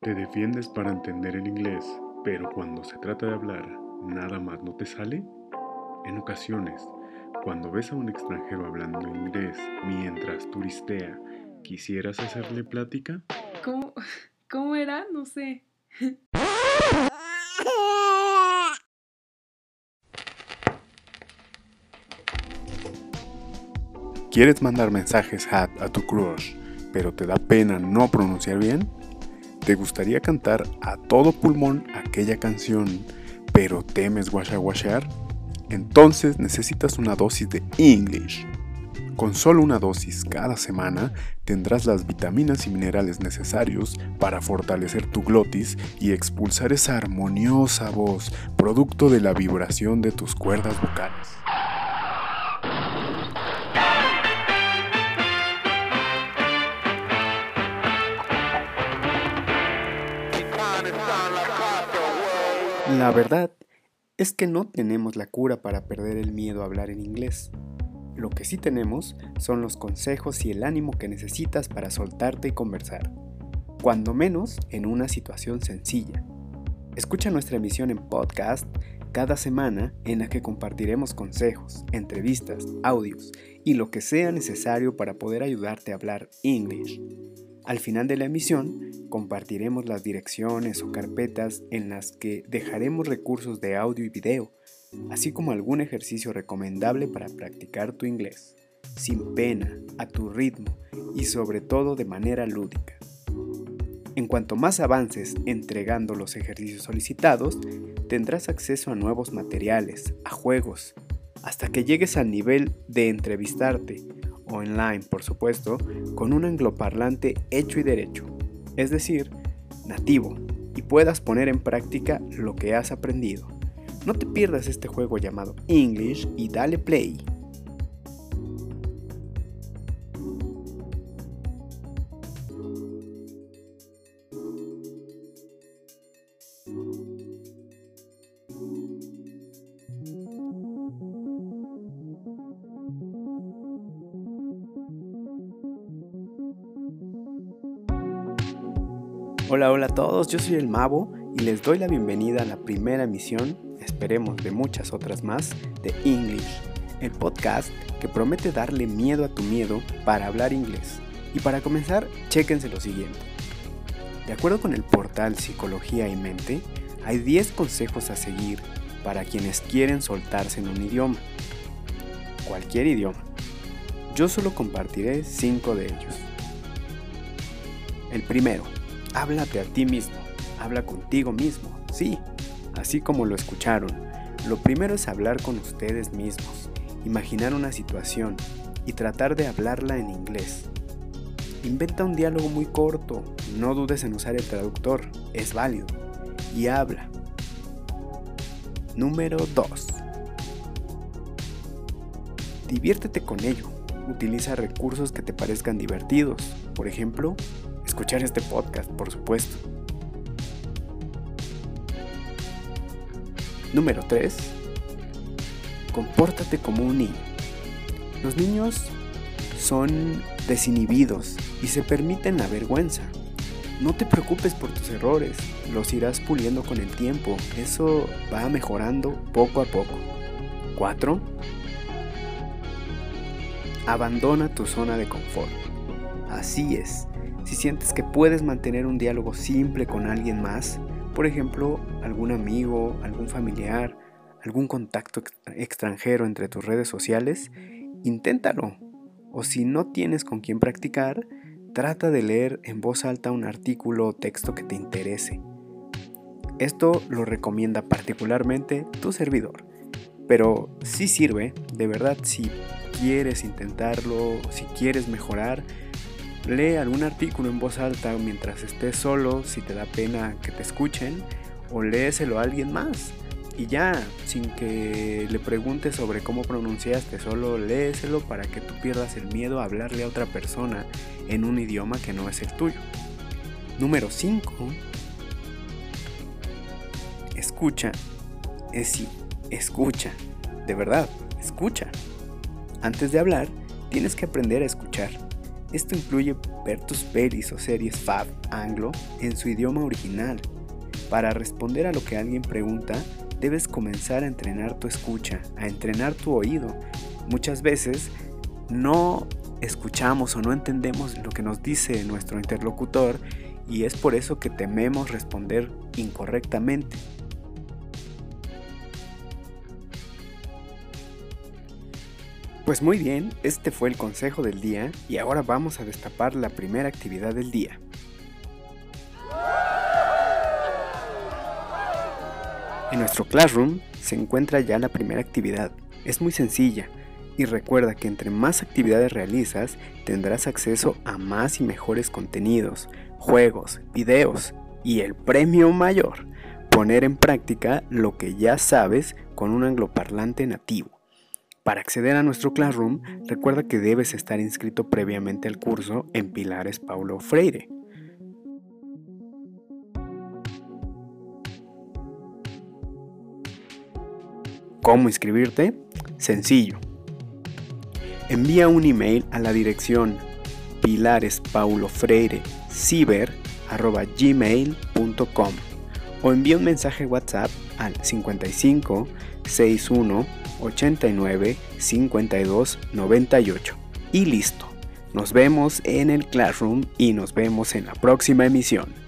Te defiendes para entender el inglés, pero cuando se trata de hablar, nada más no te sale. En ocasiones, cuando ves a un extranjero hablando inglés mientras turistea, ¿quisieras hacerle plática? ¿Cómo, cómo era? No sé. ¿Quieres mandar mensajes hat a tu crush, pero te da pena no pronunciar bien? ¿Te gustaría cantar a todo pulmón aquella canción, pero temes guashawashear? Entonces necesitas una dosis de English. Con solo una dosis cada semana tendrás las vitaminas y minerales necesarios para fortalecer tu glotis y expulsar esa armoniosa voz producto de la vibración de tus cuerdas vocales. La verdad es que no tenemos la cura para perder el miedo a hablar en inglés. Lo que sí tenemos son los consejos y el ánimo que necesitas para soltarte y conversar, cuando menos en una situación sencilla. Escucha nuestra emisión en podcast cada semana en la que compartiremos consejos, entrevistas, audios y lo que sea necesario para poder ayudarte a hablar English. Al final de la emisión, compartiremos las direcciones o carpetas en las que dejaremos recursos de audio y video, así como algún ejercicio recomendable para practicar tu inglés, sin pena, a tu ritmo y sobre todo de manera lúdica. En cuanto más avances entregando los ejercicios solicitados, tendrás acceso a nuevos materiales, a juegos, hasta que llegues al nivel de entrevistarte online por supuesto, con un angloparlante hecho y derecho, es decir, nativo, y puedas poner en práctica lo que has aprendido. No te pierdas este juego llamado English y dale play. Hola, hola a todos, yo soy el Mavo y les doy la bienvenida a la primera emisión, esperemos de muchas otras más, de English, el podcast que promete darle miedo a tu miedo para hablar inglés. Y para comenzar, chéquense lo siguiente. De acuerdo con el portal Psicología y Mente, hay 10 consejos a seguir para quienes quieren soltarse en un idioma. Cualquier idioma. Yo solo compartiré 5 de ellos. El primero, háblate a ti mismo, habla contigo mismo, sí, así como lo escucharon. Lo primero es hablar con ustedes mismos, imaginar una situación y tratar de hablarla en inglés. Inventa un diálogo muy corto, no dudes en usar el traductor, es válido, y habla. Número 2. Diviértete con ello. Utiliza recursos que te parezcan divertidos. Por ejemplo, escuchar este podcast, por supuesto. Número 3. Compórtate como un niño. Los niños son desinhibidos y se permiten la vergüenza. No te preocupes por tus errores, los irás puliendo con el tiempo, eso va mejorando poco a poco. 4. Abandona tu zona de confort. Así es, si sientes que puedes mantener un diálogo simple con alguien más, por ejemplo, algún amigo, algún familiar, algún contacto extranjero entre tus redes sociales, inténtalo. O si no tienes con quién practicar, trata de leer en voz alta un artículo o texto que te interese. Esto lo recomienda particularmente tu servidor. Pero si sirve, de verdad, si quieres intentarlo, si quieres mejorar, Lee algún artículo en voz alta mientras estés solo, si te da pena que te escuchen, o léeselo a alguien más. Y ya, sin que le preguntes sobre cómo pronunciaste, solo léeselo para que tú pierdas el miedo a hablarle a otra persona en un idioma que no es el tuyo. Número 5. Escucha. Es sí, escucha. De verdad, escucha. Antes de hablar, tienes que aprender a escuchar Esto incluye ver tus pelis o series fab anglo en su idioma original. Para responder a lo que alguien pregunta, debes comenzar a entrenar tu escucha, a entrenar tu oído. Muchas veces no escuchamos o no entendemos lo que nos dice nuestro interlocutor y es por eso que tememos responder incorrectamente. Pues muy bien, este fue el consejo del día y ahora vamos a destapar la primera actividad del día. En nuestro Classroom se encuentra ya la primera actividad. Es muy sencilla y recuerda que entre más actividades realizas tendrás acceso a más y mejores contenidos, juegos, videos y el premio mayor, poner en práctica lo que ya sabes con un angloparlante nativo. Para acceder a nuestro Classroom, recuerda que debes estar inscrito previamente al curso en Pilares Paulo Freire. ¿Cómo inscribirte? Sencillo. Envía un email a la dirección pilarespaulofreire.ciber.gmail.com o envía un mensaje WhatsApp al 55 61 89 52 98. Y listo. Nos vemos en el Classroom y nos vemos en la próxima emisión.